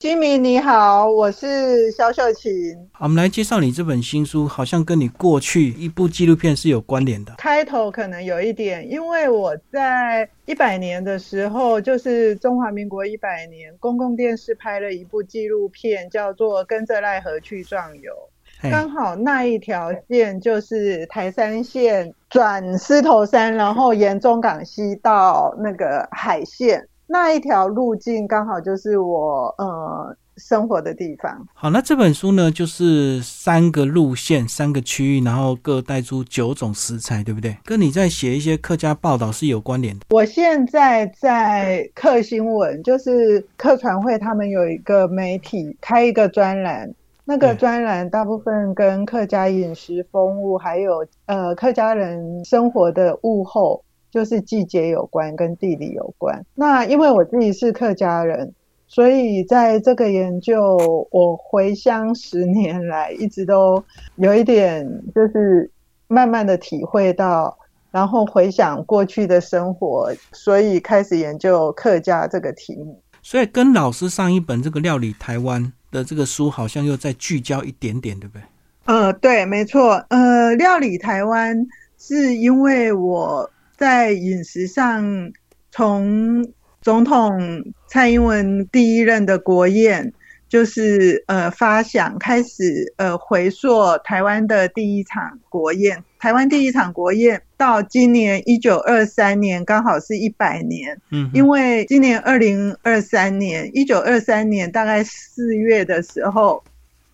金明你好，我是肖秀琴。我们来介绍你这本新书，好像跟你过去一部纪录片是有关联的。开头可能有一点，因为我在一百年的时候，就是中华民国一百年，公共电视拍了一部纪录片，叫做《跟着奈河去壮游》。刚好那一条线就是台山线转狮头山，然后沿中港西到那个海线。那一条路径刚好就是我呃生活的地方。好，那这本书呢，就是三个路线、三个区域，然后各带出九种食材，对不对？跟你在写一些客家报道是有关联的。我现在在客新闻，就是客传会，他们有一个媒体开一个专栏，那个专栏大部分跟客家饮食风物，还有呃客家人生活的物候。就是季节有关，跟地理有关。那因为我自己是客家人，所以在这个研究，我回乡十年来，一直都有一点，就是慢慢的体会到，然后回想过去的生活，所以开始研究客家这个题目。所以跟老师上一本这个料理台湾的这个书，好像又再聚焦一点点，对不对？呃，对，没错。呃，料理台湾是因为我。在饮食上，从总统蔡英文第一任的国宴，就是呃发想开始，呃回溯台湾的第一场国宴，台湾第一场国宴到今年一九二三年，刚好是一百年。嗯，因为今年二零二三年，一九二三年大概四月的时候，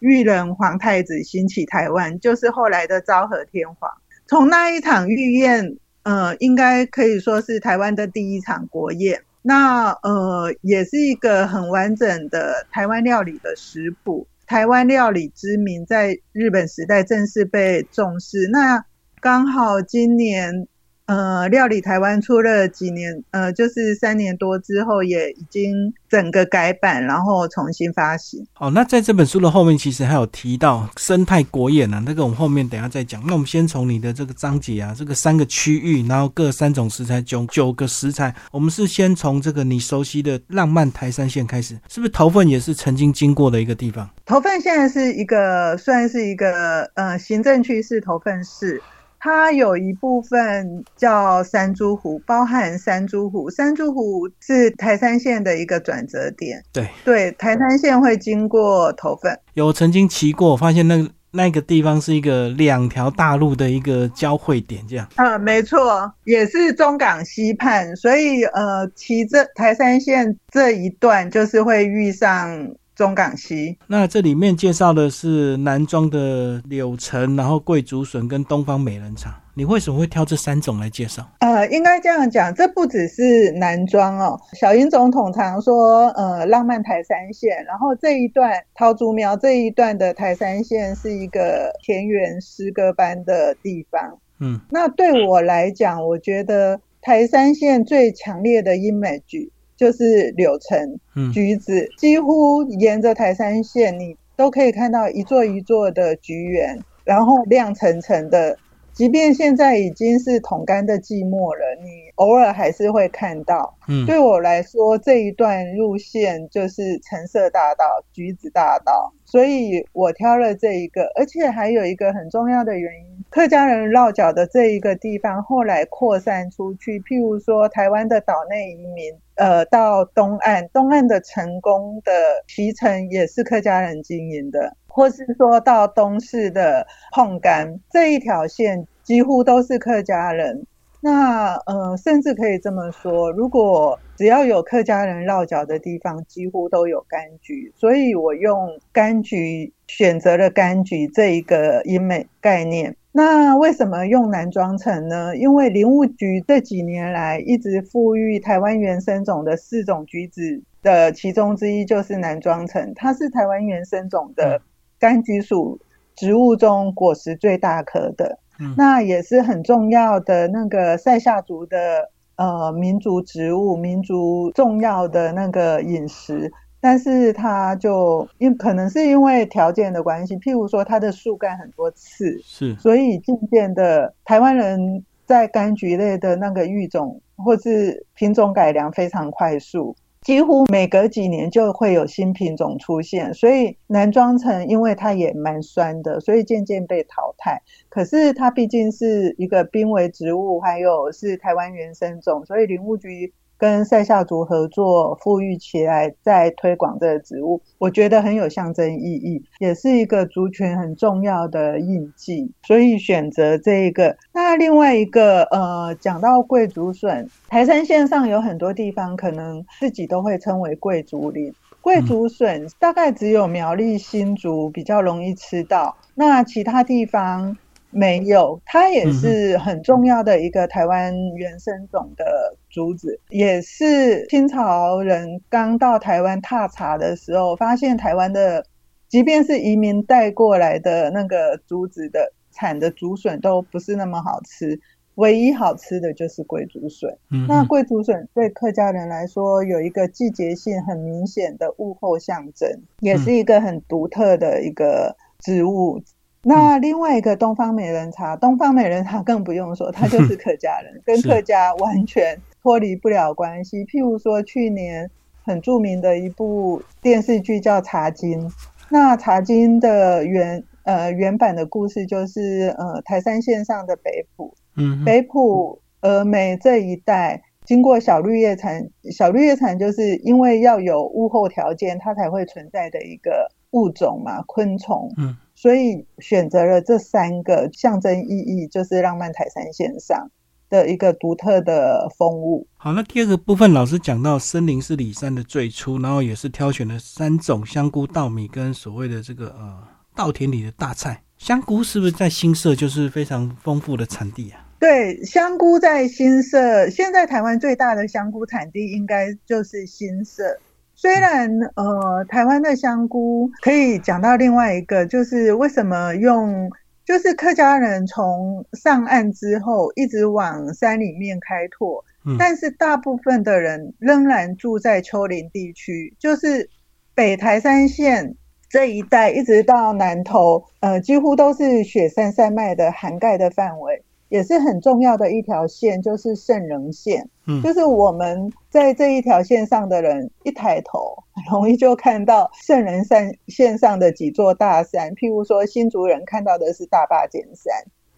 裕仁皇太子兴起台湾，就是后来的昭和天皇。从那一场御宴。呃，应该可以说是台湾的第一场国宴。那呃，也是一个很完整的台湾料理的食谱。台湾料理之名在日本时代正式被重视。那刚好今年。呃，料理台湾出了几年，呃，就是三年多之后，也已经整个改版，然后重新发行。好，那在这本书的后面，其实还有提到生态国宴呢，那个我们后面等下再讲。那我们先从你的这个章节啊，这个三个区域，然后各三种食材，九九个食材，我们是先从这个你熟悉的浪漫台山县开始，是不是头份也是曾经经过的一个地方？头份现在是一个算是一个呃行政区是头份市。它有一部分叫山珠湖，包含山珠湖。山珠湖是台山县的一个转折点。对对，台山县会经过头份。有曾经骑过，发现那那个地方是一个两条大路的一个交汇点，这样。啊，没错，也是中港西畔，所以呃，骑这台山县这一段就是会遇上。中港西，那这里面介绍的是南庄的柳橙，然后桂竹笋跟东方美人茶。你为什么会挑这三种来介绍？呃，应该这样讲，这不只是南庄哦。小英总统常说，呃，浪漫台三线，然后这一段桃竹苗这一段的台三线是一个田园诗歌般的地方。嗯，那对我来讲，我觉得台三线最强烈的 image。就是柳橙、橘子，几乎沿着台山线，你都可以看到一座一座的橘园，然后亮层层的。即便现在已经是桶干的寂寞了，你偶尔还是会看到。嗯，对我来说，这一段路线就是橙色大道、橘子大道，所以我挑了这一个。而且还有一个很重要的原因，客家人落脚的这一个地方，后来扩散出去，譬如说台湾的岛内移民，呃，到东岸，东岸的成功的提城也是客家人经营的。或是说到东市的碰干这一条线，几乎都是客家人。那呃，甚至可以这么说，如果只要有客家人落脚的地方，几乎都有柑橘。所以我用柑橘选择了柑橘这一个英美概念。那为什么用南庄城呢？因为林务局这几年来一直富裕台湾原生种的四种橘子的其中之一就是南庄城，它是台湾原生种的。柑橘属植物中果实最大颗的，那也是很重要的那个塞夏族的呃民族植物，民族重要的那个饮食。但是它就因可能是因为条件的关系，譬如说它的树干很多刺，是，所以渐渐的台湾人在柑橘类的那个育种或是品种改良非常快速。几乎每隔几年就会有新品种出现，所以男装城因为它也蛮酸的，所以渐渐被淘汰。可是它毕竟是一个濒危植物，还有是台湾原生种，所以林务局。跟塞夏族合作，富裕起来，再推广这个植物，我觉得很有象征意义，也是一个族群很重要的印记，所以选择这一个。那另外一个，呃，讲到贵族笋，台山线上有很多地方可能自己都会称为贵族林。贵族笋大概只有苗栗新竹比较容易吃到，那其他地方。没有，它也是很重要的一个台湾原生种的竹子，也是清朝人刚到台湾踏查的时候，发现台湾的，即便是移民带过来的那个竹子的产的竹笋都不是那么好吃，唯一好吃的就是贵竹笋。那贵竹笋对客家人来说有一个季节性很明显的物候象征，也是一个很独特的一个植物。那另外一个东方美人茶，东方美人茶更不用说，他就是客家人，跟客家完全脱离不了关系。譬如说，去年很著名的一部电视剧叫《茶经》，那《茶经》的原呃原版的故事就是呃台山县上的北埔，嗯，北埔峨眉这一带，经过小绿叶蝉，小绿叶蝉就是因为要有物候条件，它才会存在的一个物种嘛，昆虫，嗯。所以选择了这三个象征意义，就是浪漫台山线上的一个独特的风物。好，那第二个部分，老师讲到森林是里山的最初，然后也是挑选了三种香菇、稻米跟所谓的这个呃稻田里的大菜。香菇是不是在新社就是非常丰富的产地啊？对，香菇在新社，现在台湾最大的香菇产地应该就是新社。虽然呃，台湾的香菇可以讲到另外一个，就是为什么用，就是客家人从上岸之后一直往山里面开拓，但是大部分的人仍然住在丘陵地区，就是北台山县这一带，一直到南投，呃，几乎都是雪山山脉的涵盖的范围。也是很重要的一条线，就是圣人线。嗯，就是我们在这一条线上的人，一抬头很 容易就看到圣人山线上的几座大山。譬如说，新竹人看到的是大坝尖山，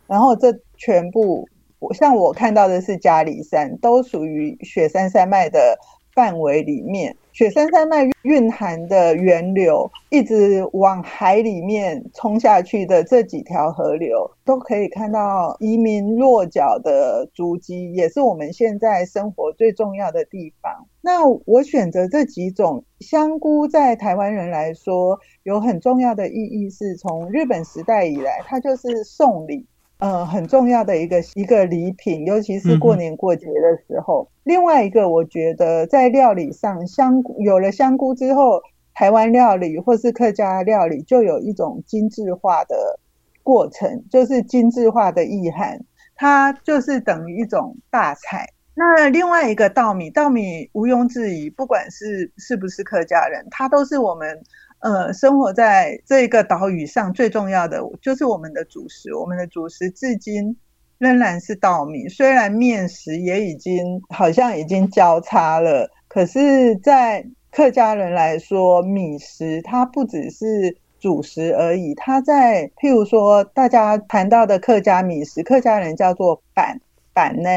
然后这全部，像我看到的是嘉里山，都属于雪山山脉的范围里面。雪山山脉蕴含的源流，一直往海里面冲下去的这几条河流，都可以看到移民落脚的足迹，也是我们现在生活最重要的地方。那我选择这几种香菇，在台湾人来说，有很重要的意义，是从日本时代以来，它就是送礼。嗯，很重要的一个一个礼品，尤其是过年过节的时候。另外一个，我觉得在料理上，香有了香菇之后，台湾料理或是客家料理就有一种精致化的过程，就是精致化的意涵，它就是等于一种大菜。那另外一个稻米，稻米毋庸置疑，不管是是不是客家人，它都是我们。呃，生活在这个岛屿上最重要的就是我们的主食。我们的主食至今仍然是稻米，虽然面食也已经好像已经交叉了，可是，在客家人来说，米食它不只是主食而已。它在譬如说，大家谈到的客家米食，客家人叫做板板呢，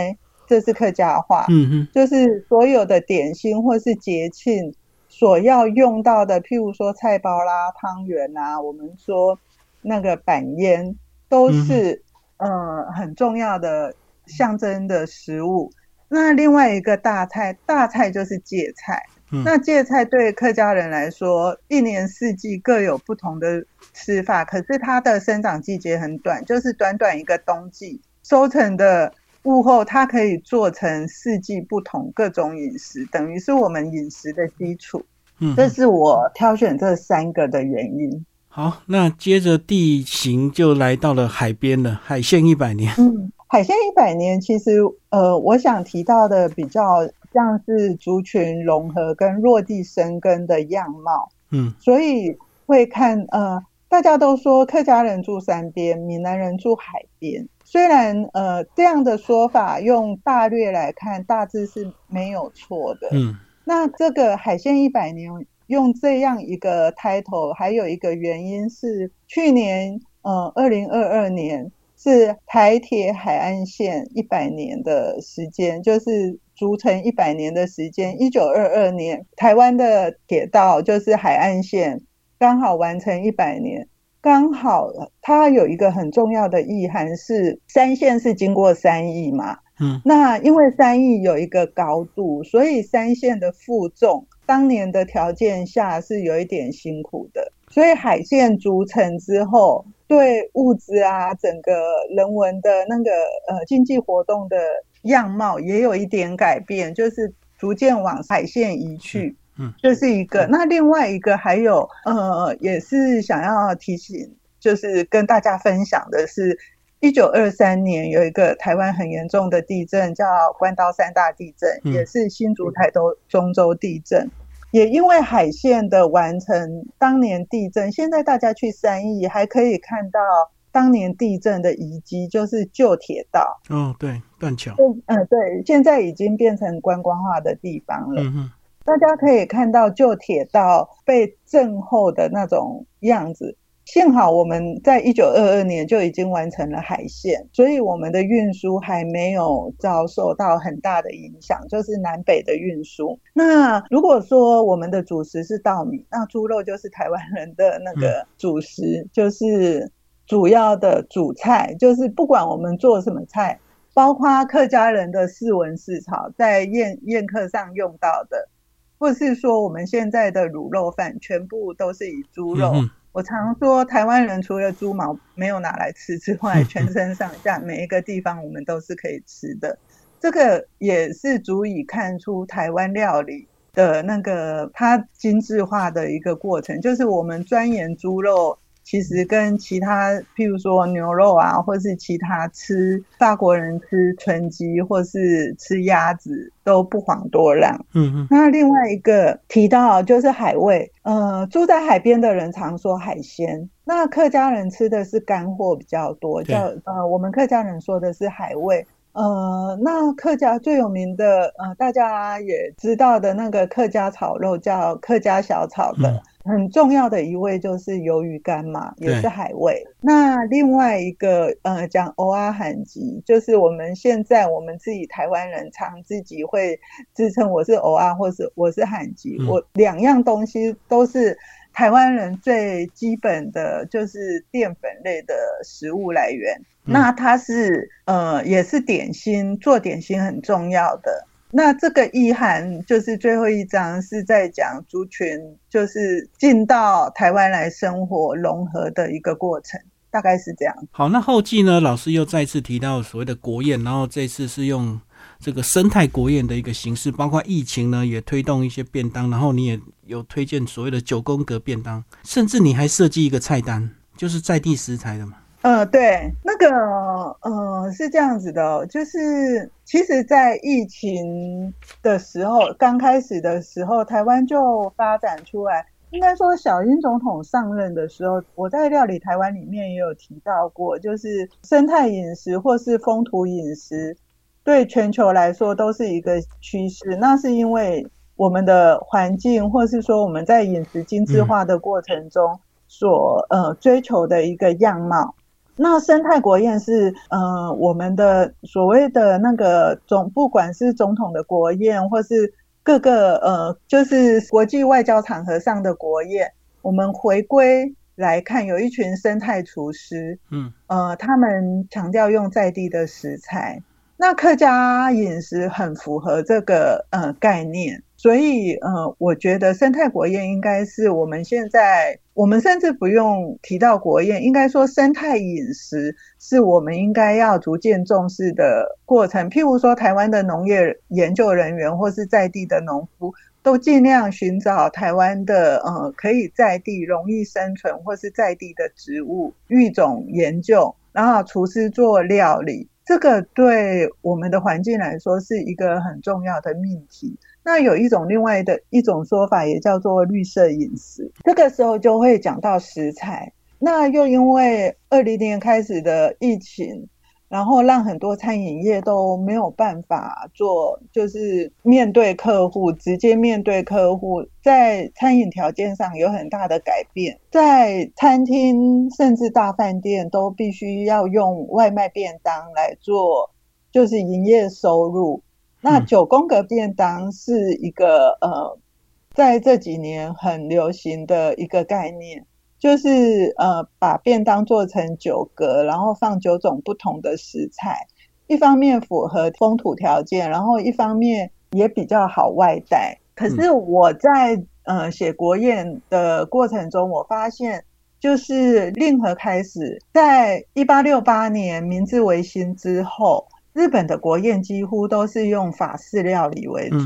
这是客家话，嗯哼，就是所有的点心或是节庆。所要用到的，譬如说菜包啦、汤圆啊，我们说那个板烟，都是呃很重要的象征的食物。那另外一个大菜，大菜就是芥菜。那芥菜对客家人来说，一年四季各有不同的吃法，可是它的生长季节很短，就是短短一个冬季收成的物后，它可以做成四季不同各种饮食，等于是我们饮食的基础。嗯这是我挑选这三个的原因。好，那接着地形就来到了海边了，海线一百年。嗯，海线一百年，其实呃，我想提到的比较像是族群融合跟落地生根的样貌。嗯，所以会看呃，大家都说客家人住山边，闽南人住海边。虽然呃这样的说法用大略来看，大致是没有错的。嗯。那这个海鲜一百年用这样一个 title，还有一个原因是去年呃二零二二年是台铁海岸线一百年的时间，就是组成一百年的时间。一九二二年台湾的铁道就是海岸线刚好完成一百年。刚好，它有一个很重要的意涵是，三线是经过三亿嘛，嗯，那因为三亿有一个高度，所以三线的负重，当年的条件下是有一点辛苦的，所以海线逐成之后，对物资啊，整个人文的那个呃经济活动的样貌也有一点改变，就是逐渐往海线移去。嗯，这是一个。那另外一个还有，呃，也是想要提醒，就是跟大家分享的是，一九二三年有一个台湾很严重的地震，叫关刀三大地震，也是新竹台东中州地震。也因为海线的完成，当年地震，现在大家去三义还可以看到当年地震的遗迹，就是旧铁道。哦，对，断桥。嗯，对，现在已经变成观光化的地方了。嗯哼。大家可以看到旧铁道被震后的那种样子。幸好我们在一九二二年就已经完成了海线，所以我们的运输还没有遭受到很大的影响，就是南北的运输。那如果说我们的主食是稻米，那猪肉就是台湾人的那个主食，就是主要的主菜，就是不管我们做什么菜，包括客家人的四文四草，在宴宴客上用到的。或是说，我们现在的卤肉饭全部都是以猪肉。我常说，台湾人除了猪毛没有拿来吃之外，全身上下每一个地方我们都是可以吃的。这个也是足以看出台湾料理的那个它精致化的一个过程，就是我们钻研猪肉。其实跟其他，譬如说牛肉啊，或是其他吃法国人吃纯鸡，或是吃鸭子，都不遑多让。嗯嗯。那另外一个提到就是海味，呃，住在海边的人常说海鲜，那客家人吃的是干货比较多，叫呃，我们客家人说的是海味。呃，那客家最有名的，呃，大家也知道的那个客家炒肉叫客家小炒的。很重要的一位就是鱿鱼干嘛，也是海味。那另外一个呃讲欧阿罕吉，就是我们现在我们自己台湾人常自己会自称我是欧阿，或是我是罕吉。我两样东西都是台湾人最基本的就是淀粉类的食物来源。那它是呃也是点心，做点心很重要的。那这个意涵就是最后一章是在讲族群，就是进到台湾来生活融合的一个过程，大概是这样。好，那后记呢？老师又再次提到所谓的国宴，然后这次是用这个生态国宴的一个形式，包括疫情呢也推动一些便当，然后你也有推荐所谓的九宫格便当，甚至你还设计一个菜单，就是在地食材的嘛。呃，对，那个，呃，是这样子的，就是其实，在疫情的时候，刚开始的时候，台湾就发展出来。应该说，小英总统上任的时候，我在料理台湾里面也有提到过，就是生态饮食或是风土饮食，对全球来说都是一个趋势。那是因为我们的环境，或是说我们在饮食精致化的过程中所呃追求的一个样貌。那生态国宴是，呃，我们的所谓的那个总，不管是总统的国宴，或是各个呃，就是国际外交场合上的国宴，我们回归来看，有一群生态厨师，嗯，呃，他们强调用在地的食材，那客家饮食很符合这个呃概念。所以，呃，我觉得生态国宴应该是我们现在，我们甚至不用提到国宴，应该说生态饮食是我们应该要逐渐重视的过程。譬如说，台湾的农业研究人员或是在地的农夫，都尽量寻找台湾的呃可以在地容易生存或是在地的植物育种研究，然后厨师做料理，这个对我们的环境来说是一个很重要的命题。那有一种另外的一种说法，也叫做绿色饮食。这个时候就会讲到食材。那又因为二零年开始的疫情，然后让很多餐饮业都没有办法做，就是面对客户，直接面对客户，在餐饮条件上有很大的改变，在餐厅甚至大饭店都必须要用外卖便当来做，就是营业收入。那九宫格便当是一个呃，在这几年很流行的一个概念。就是呃，把便当做成九格，然后放九种不同的食材，一方面符合风土条件，然后一方面也比较好外带。可是我在呃写国宴的过程中，我发现就是令和开始，在一八六八年明治维新之后，日本的国宴几乎都是用法式料理为主。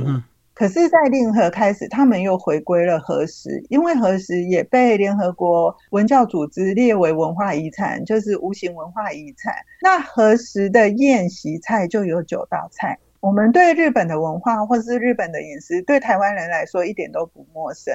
可是，在令和开始，他们又回归了和食，因为和食也被联合国文教组织列为文化遗产，就是无形文化遗产。那和食的宴席菜就有九道菜。我们对日本的文化或是日本的饮食，对台湾人来说一点都不陌生。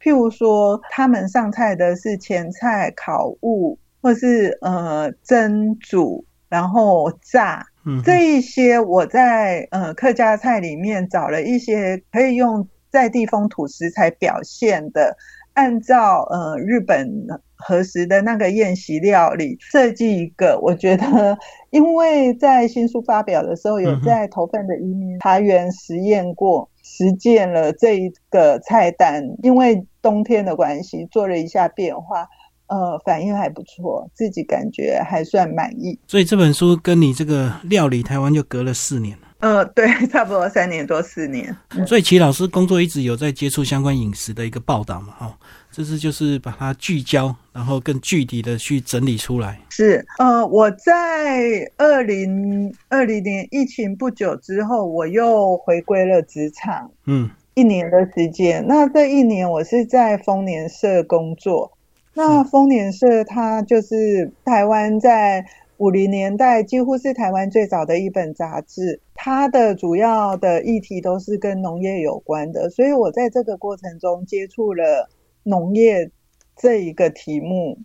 譬如说，他们上菜的是前菜、烤物，或是呃蒸煮，然后炸。这一些我在呃客家菜里面找了一些可以用在地风土食材表现的，按照呃日本和食的那个宴席料理设计一个。我觉得，因为在新书发表的时候，有在头份的移民茶园实验过，实践了这一个菜单，因为冬天的关系做了一下变化。呃，反应还不错，自己感觉还算满意。所以这本书跟你这个料理台湾就隔了四年了。呃，对，差不多三年多四年。所以齐老师工作一直有在接触相关饮食的一个报道嘛，哈，这是就是把它聚焦，然后更具体的去整理出来。是，呃，我在二零二零年疫情不久之后，我又回归了职场，嗯，一年的时间。那这一年我是在丰年社工作。那丰年社它就是台湾在五零年代几乎是台湾最早的一本杂志，它的主要的议题都是跟农业有关的，所以我在这个过程中接触了农业这一个题目。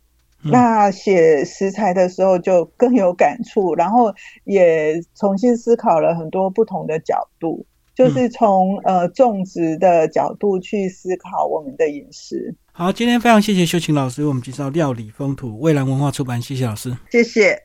那写食材的时候就更有感触，然后也重新思考了很多不同的角度。就是从呃种植的角度去思考我们的饮食。好，今天非常谢谢秀琴老师为我们介绍料理风土，蔚蓝文化出版，谢谢老师，谢谢。